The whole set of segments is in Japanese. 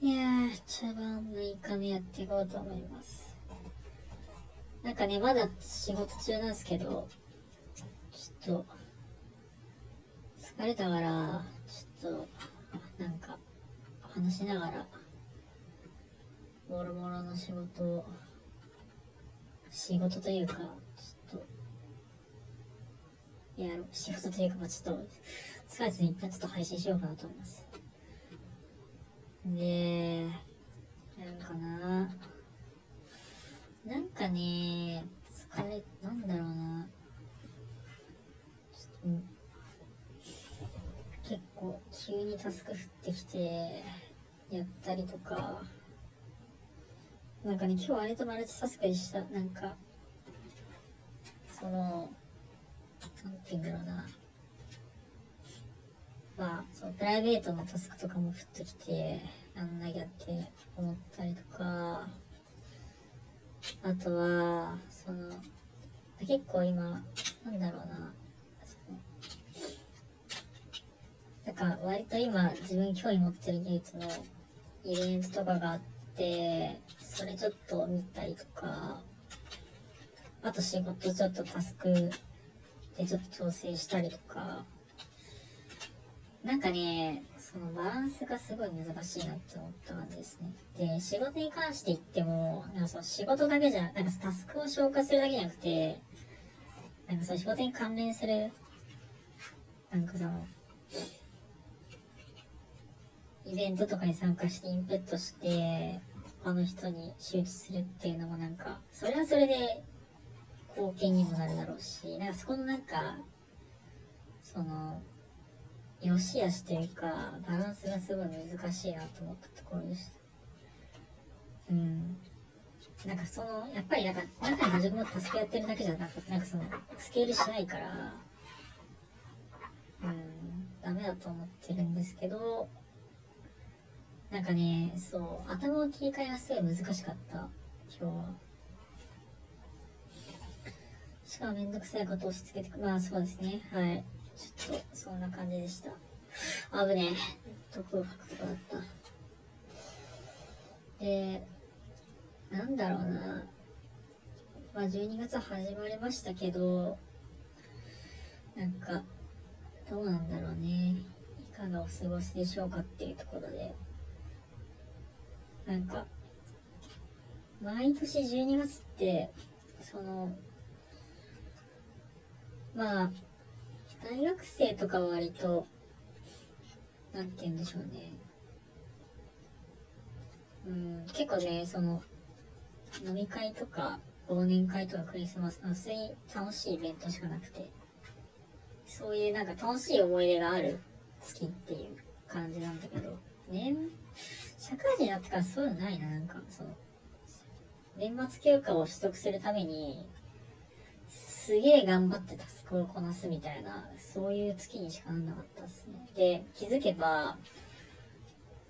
いやー、茶番6日目やっていこうと思います。なんかね、まだ仕事中なんですけど、ちょっと、疲れたから、ちょっと、なんか、話しながら、もろもろの仕事を、仕事というか、ちょっと、やろう、仕事というか、ちょっと、疲れて一旦ちょっと配信しようかなと思います。で、なんかな、なんかね、疲れ、なんだろうな、ちょっと、結構急にタスク降ってきて、やったりとか、なんかね、今日割とマルチタスクでした。なんか、その、なんて言うんだろうな。まあ、そのプライベートのタスクとかも降ってきて、やんなきゃって思ったりとか、あとは、その、結構今、なんだろうな、そのなんか割と今自分興味持ってる技術のイベントとかがあって、それちょっと見たりとか、あと仕事ちょっとタスクでちょっと調整したりとか、なんかね、そのバランスがすごい難しいなって思った感じですね。で、仕事に関して言っても、なんかその仕事だけじゃ、なんかタスクを消化するだけじゃなくて、なんかその仕事に関連する、なんかその、イベントとかに参加してインプットして、他の人に周知するっていうのもなんか、それはそれで貢献にもなるだろうし、なんかそこのなんか、その、良し悪しというか、バランスがすごい難しいなと思ったところでした。うん。なんかその、やっぱりなんか、中に自分もタスクやってるだけじゃなくて、なんかその、スケールしないから、うん、ダメだと思ってるんですけど、なんかね、そう、頭の切り替えがすごい難しかった、今日は。しかもめんどくさいことを押し付けてく、まあそうですね、はい。ちょっと、そんな感じでした。危ねえ。毒を吐くとこだった。で、なんだろうな。まあ12月始まりましたけど、なんか、どうなんだろうね。いかがお過ごしでしょうかっていうところで。なんか、毎年12月って、その、まあ、大学生とかは割と、なんて言うんでしょうね。うん、結構ね、その、飲み会とか、忘年会とかクリスマスの普通に楽しいイベントしかなくて、そういうなんか楽しい思い出がある月っていう感じなんだけど、年、社会人になってからそういうのないな、なんか、その、年末休暇を取得するために、すげえ頑張ってタスクをこなすみたいな、そういう月にしかなんなかったですね。で、気づけば、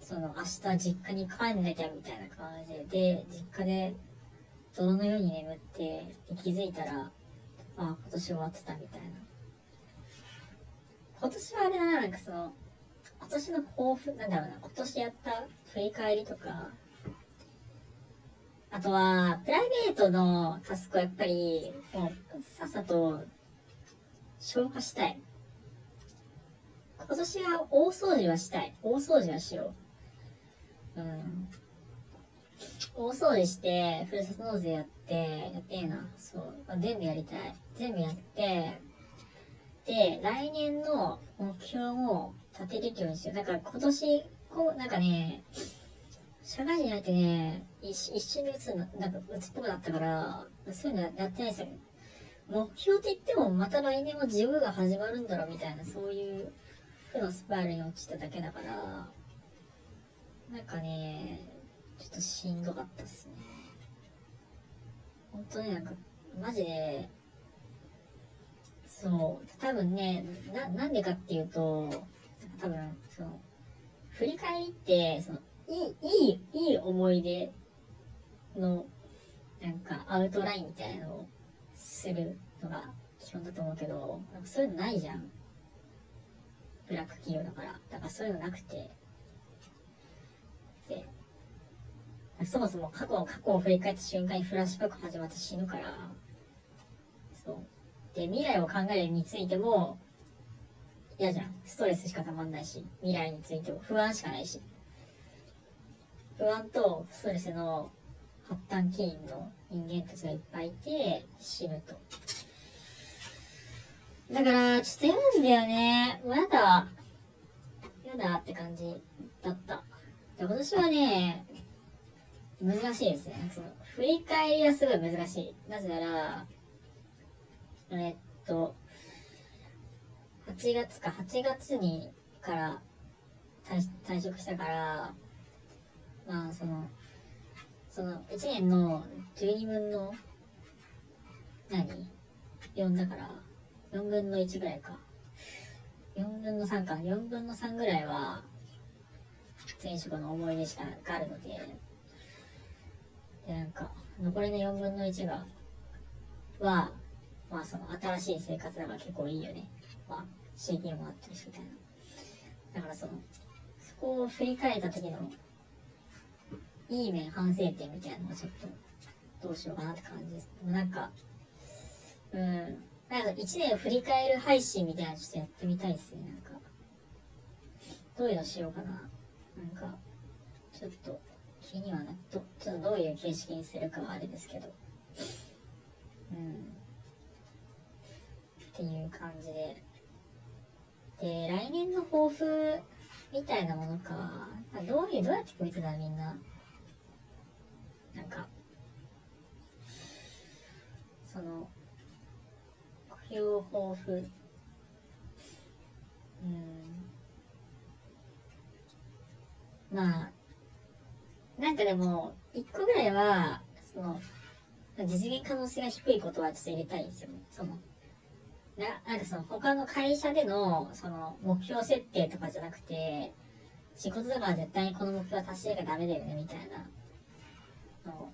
その明日実家に帰んなきゃみたいな感じで、で、実家で泥のように眠って、気づいたら、あ今年終わってたみたいな。今年はあれだな、なんかその、今年の抱負、なんだろうな、今年やった振り返りとか、あとは、プライベートのタスクはやっぱり、もう、さっさと、消化したい。今年は大掃除はしたい。大掃除はしよう。うん。大掃除して、ふるさと納税やって、やってえな。そう。全部やりたい。全部やって、来年の目標も立てれるようにしよ。だから今年、こう、なんかね、社会人になってね、一一瞬で打つの、なんか打つっぽくなったから、そういうのやってないですよ。目標って言っても、また来年は自由が始まるんだろうみたいな、そういう負のスパイルに落ちただけだから、なんかね、ちょっとしんどかったっすね。本当になんか、マジで、そう、多分ね、な、なんでかっていうと、多分、その、振り返りって、その、いい、いい、いい思い出の、なんか、アウトラインみたいなのをするのが基本だと思うけど、なんかそういうのないじゃん。ブラック企業だから。だからそういうのなくて。で、そもそも過去の過去を振り返った瞬間にフラッシュバック始まって死ぬから、で、未来を考えるについても、嫌じゃん。ストレスしかたまんないし、未来についても不安しかないし。不安とストレスの発端起因の人間たちがいっぱいいて、死ぬと。だから、ちょっと嫌なんだよね。もうやだ。やだって感じだった。で今年はね、難しいですね。その、振り返りはすごい難しい。なぜなら、えっと、8月か、8月にから退職したから、まあ、その、その、1年の12分の、何 ?4 だから、4分の1ぐらいか。4分の3か。4分の3ぐらいは、前職の思い出しかあるので、で、なんか、残りの4分の1が、は、まあその新しい生活だから結構いいよね。まあ CD もあったりしみたいな。だからその、そこを振り返った時の、いい面、反省点みたいなのをちょっと、どうしようかなって感じです。なんか、うん、なんか1年振り返る配信みたいなのちょっとやってみたいですね、なんか。どういうのしようかな。なんか、ちょっと、気にはな、ど、ちょっとどういう形式にするかはあれですけど。うん。っていう感じで。で、来年の抱負みたいなものか。どういう、どうやって決めてたみんな。なんか、その、目標抱負。うん。まあ、なんかでも、一個ぐらいは、その、実現可能性が低いことはちょっと入れたいんですよね。その、な、なんかその他の会社での、その目標設定とかじゃなくて、仕事だから絶対にこの目標は達成がダメだよね、みたいなの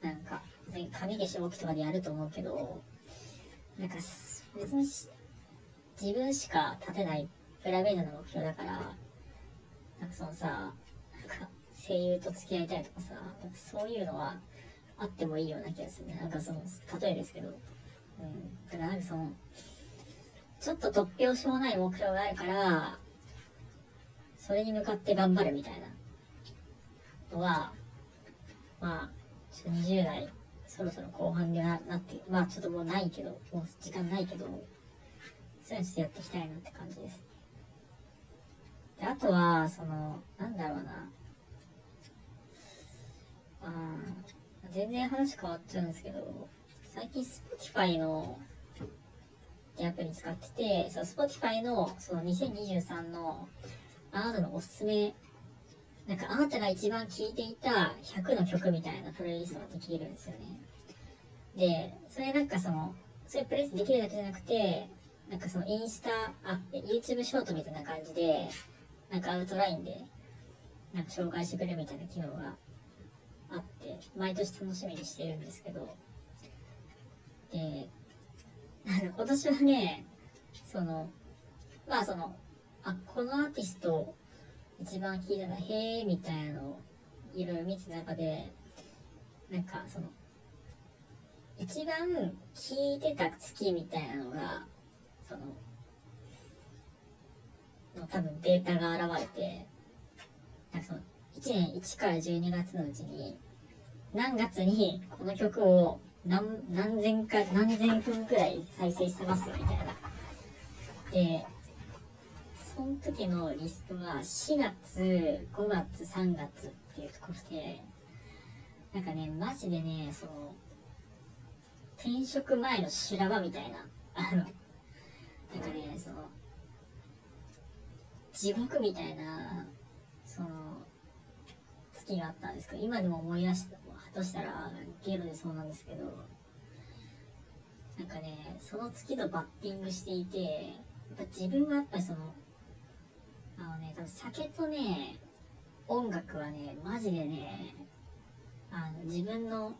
なんか、別に紙で消きとかでやると思うけど、なんか、別に自分しか立てないプライベートな目標だから、なんかそのさ、なんか声優と付き合いたいとかさ、そういうのはあってもいいような気がするね。なんかその、例えですけど。うん。だからなんかその、ちょっと突拍子もない目標があるから、それに向かって頑張るみたいなのは、まあ、20代、そろそろ後半でななって、まあちょっともうないけど、もう時間ないけど、そういうのちょっとやっていきたいなって感じです。で、あとは、その、なんだろうな。あ全然話変わっちゃうんですけど、最近 Spotify のアプリ使ってて、その Spotify のその2023のあなたのおすすめ、なんかあなたが一番聴いていた100の曲みたいなプレイリストができるんですよね。で、それなんかその、そういうプレイスできるだけじゃなくて、なんかそのインスタ、あ、YouTube ショートみたいな感じで、なんかアウトラインで、なんか紹介してくれるみたいな機能があって、毎年楽しみにしてるんですけど、で、今年はね、その、まあその、あ、このアーティスト一番聴いたら、へえ、みたいなのをいろいろ見てた中で、なんかその、一番聴いてた月みたいなのが、その、の多分データが現れて、なんかその、1年1から12月のうちに、何月にこの曲を何、何千回、何千分くらい再生してますよ、みたいな。で、その時のリストが4月、5月、3月っていうところで、なんかね、マジでね、その、転職前の修羅場みたいな、あの、なんかね、その、地獄みたいな、その、月があったんですけど、今でも思い出した、としたら、ゲロでそうなんですけど、なんかね、その月とバッティングしていて、やっぱ自分はやっぱりその、あのね、多分酒とね、音楽はね、マジでね、あの、自分の、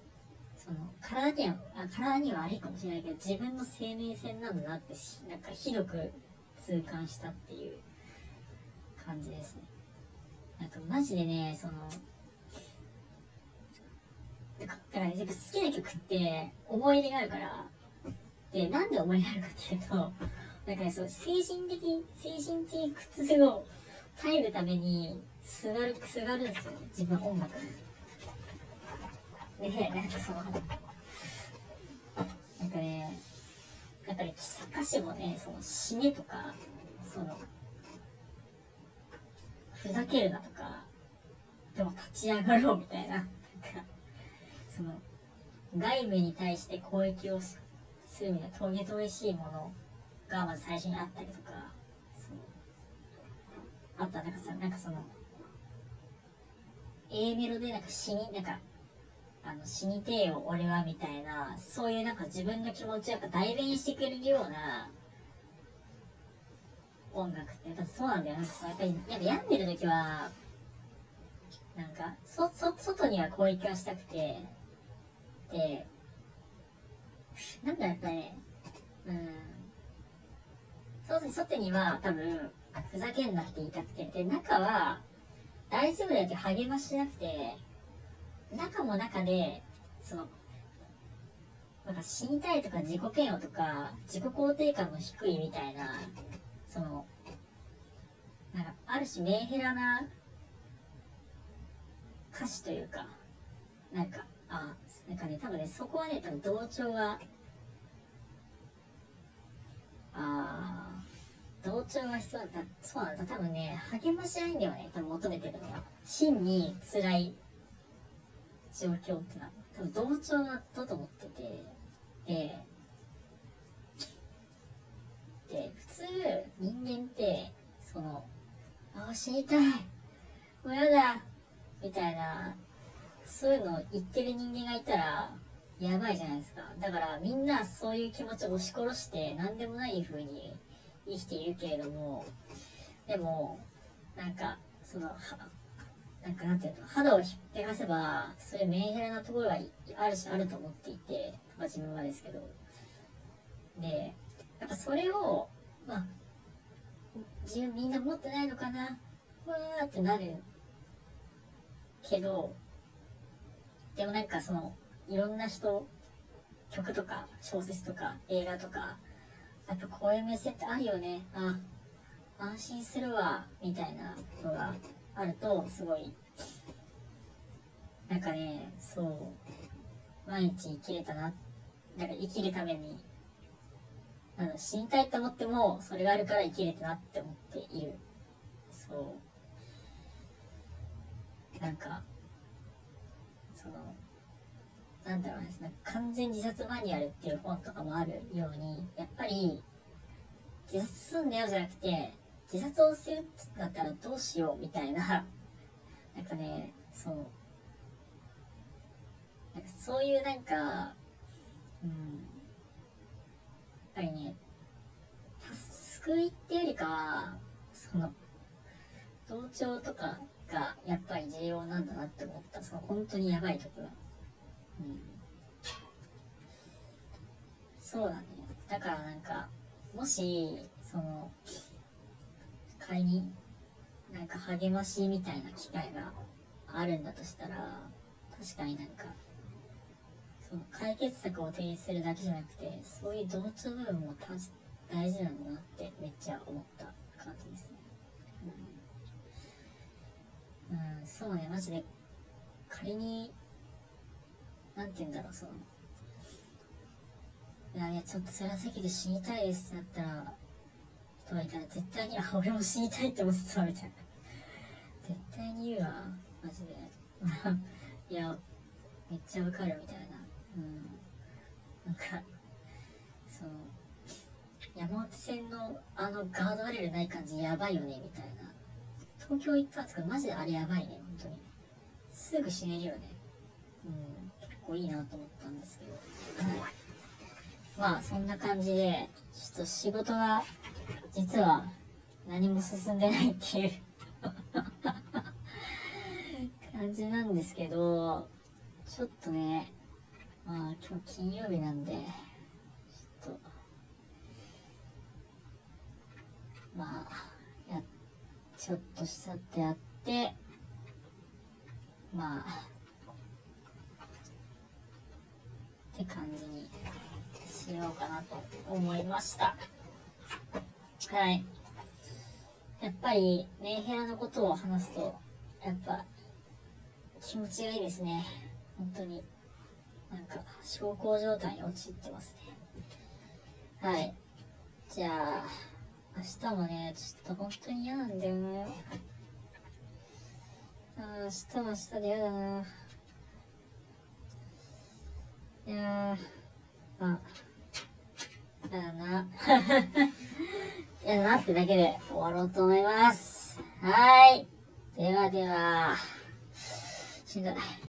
その、体には、あ体には悪いかもしれないけど、自分の生命線なんだなって、なんかひどく痛感したっていう感じですね。なんかマジでね、その、だから、やっぱ好きな曲って思い入れがあるから、で、なんで思い入れがあるかっていうと、なんかね、そう、精神的、精神的苦痛を耐えるために、すがる、すがるんですよね、自分音楽に。で、なんかその、なんかね、やっぱり歌詞もね、その死ねとか、その、ふざけるなとか、でも立ち上がろうみたいな、その、外部に対して攻撃をするみたいな、トゲトゲしいものがまず最初にあったりとか、あった、なんかさ、なんかその、A メロでなんか死に、なんか、あの、死にてえよ、俺は、みたいな、そういうなんか自分の気持ちをやっぱ代弁してくれるような、音楽ってやっぱそうなんだよ。なんかさ、やっぱり、やっぱ病んでる時は、なんか、そ、そ、外には攻撃はしたくて、なんだやっぱね、うん、そうですね、外には多分、ふざけんなって言いたくて、で、中は、大丈夫だよって励ましなくて、中も中で、その、なんか死にたいとか自己嫌悪とか、自己肯定感の低いみたいな、その、なんか、ある種メンヘラな歌詞というか、なんか、あ、なんかね、多分ね、そこはね、多分同調が、あー同調が必要だった。そうなんだ。多分ね、励まし合いんだよね。多分求めてるのは。真に辛い状況ってのは。多分同調だったと思ってて。で、で、普通、人間って、その、あー、死にたい。もうやだ。みたいな、そういうの言ってる人間がいたら、やばいじゃないですか。だからみんなそういう気持ちを押し殺して、何でもない風に生きているけれども、でも、なんか、その、なんかなんていうの、肌を引っぺがせば、そういうメンヘラなところがあるしあると思っていて、まあ自分はですけど。で、やっぱそれを、まあ、自分みんな持ってないのかな、うわーってなるけど、でもなんかその、いろんな人、曲とか小説とか映画とか、やっぱこういう目線ってあるよね。あ、安心するわ、みたいなのがあると、すごい、なんかね、そう、毎日生きれたな、なんか生きるために、あの、死にたいと思っても、それがあるから生きれたなって思っている。そう。なんか、なんだろうね、なんか完全自殺マニュアルっていう本とかもあるように、やっぱり、自殺すんだよじゃなくて、自殺をするってなったらどうしようみたいな、なんかね、そう、なんかそういうなんか、うん、やっぱりね、救いってよりかは、その、同調とかがやっぱり重要なんだなって思った。その本当にやばいところ。うん。そうだね。だからなんか、もし、その、仮に、なんか励ましみたいな機会があるんだとしたら、確かになんか、その解決策を提示するだけじゃなくて、そういう同調部分も大事なんだなってめっちゃ思った感じですね。うん、うん、そうね、マジで、仮に、なんて言うんだろう、その、いや、いや、ちょっと辛すぎて死にたいですってなったら、人がいたら絶対に、あ、俺も死にたいって思ってたみたいな。絶対に言うわ、マジで。いや、めっちゃわかるみたいな。うん。なんか、その、山手線のあのガードレールない感じやばいよね、みたいな。東京行ったんですけど、マジであれやばいね、本当に。すぐ死ねるよね。構いいなと思ったんですけど。まあ、そんな感じで、ちょっと仕事が、実は何も進んでないっていう 感じなんですけど、ちょっとね、まあ今日金曜日なんで、ちょっと、まあ、や、ちょっとしたってやって、まあ、って感じにしようかなと思いました。はい。やっぱり、メンヘラのことを話すと、やっぱ、気持ちがいいですね。本当に。なんか、小康状態に陥ってますね。はい。じゃあ、明日もね、ちょっと本当に嫌なんだよね。あ明日は明日で嫌だな。いやー、あ、やだな。や だなってだけで終わろうと思います。はーい。ではでは、しんどい。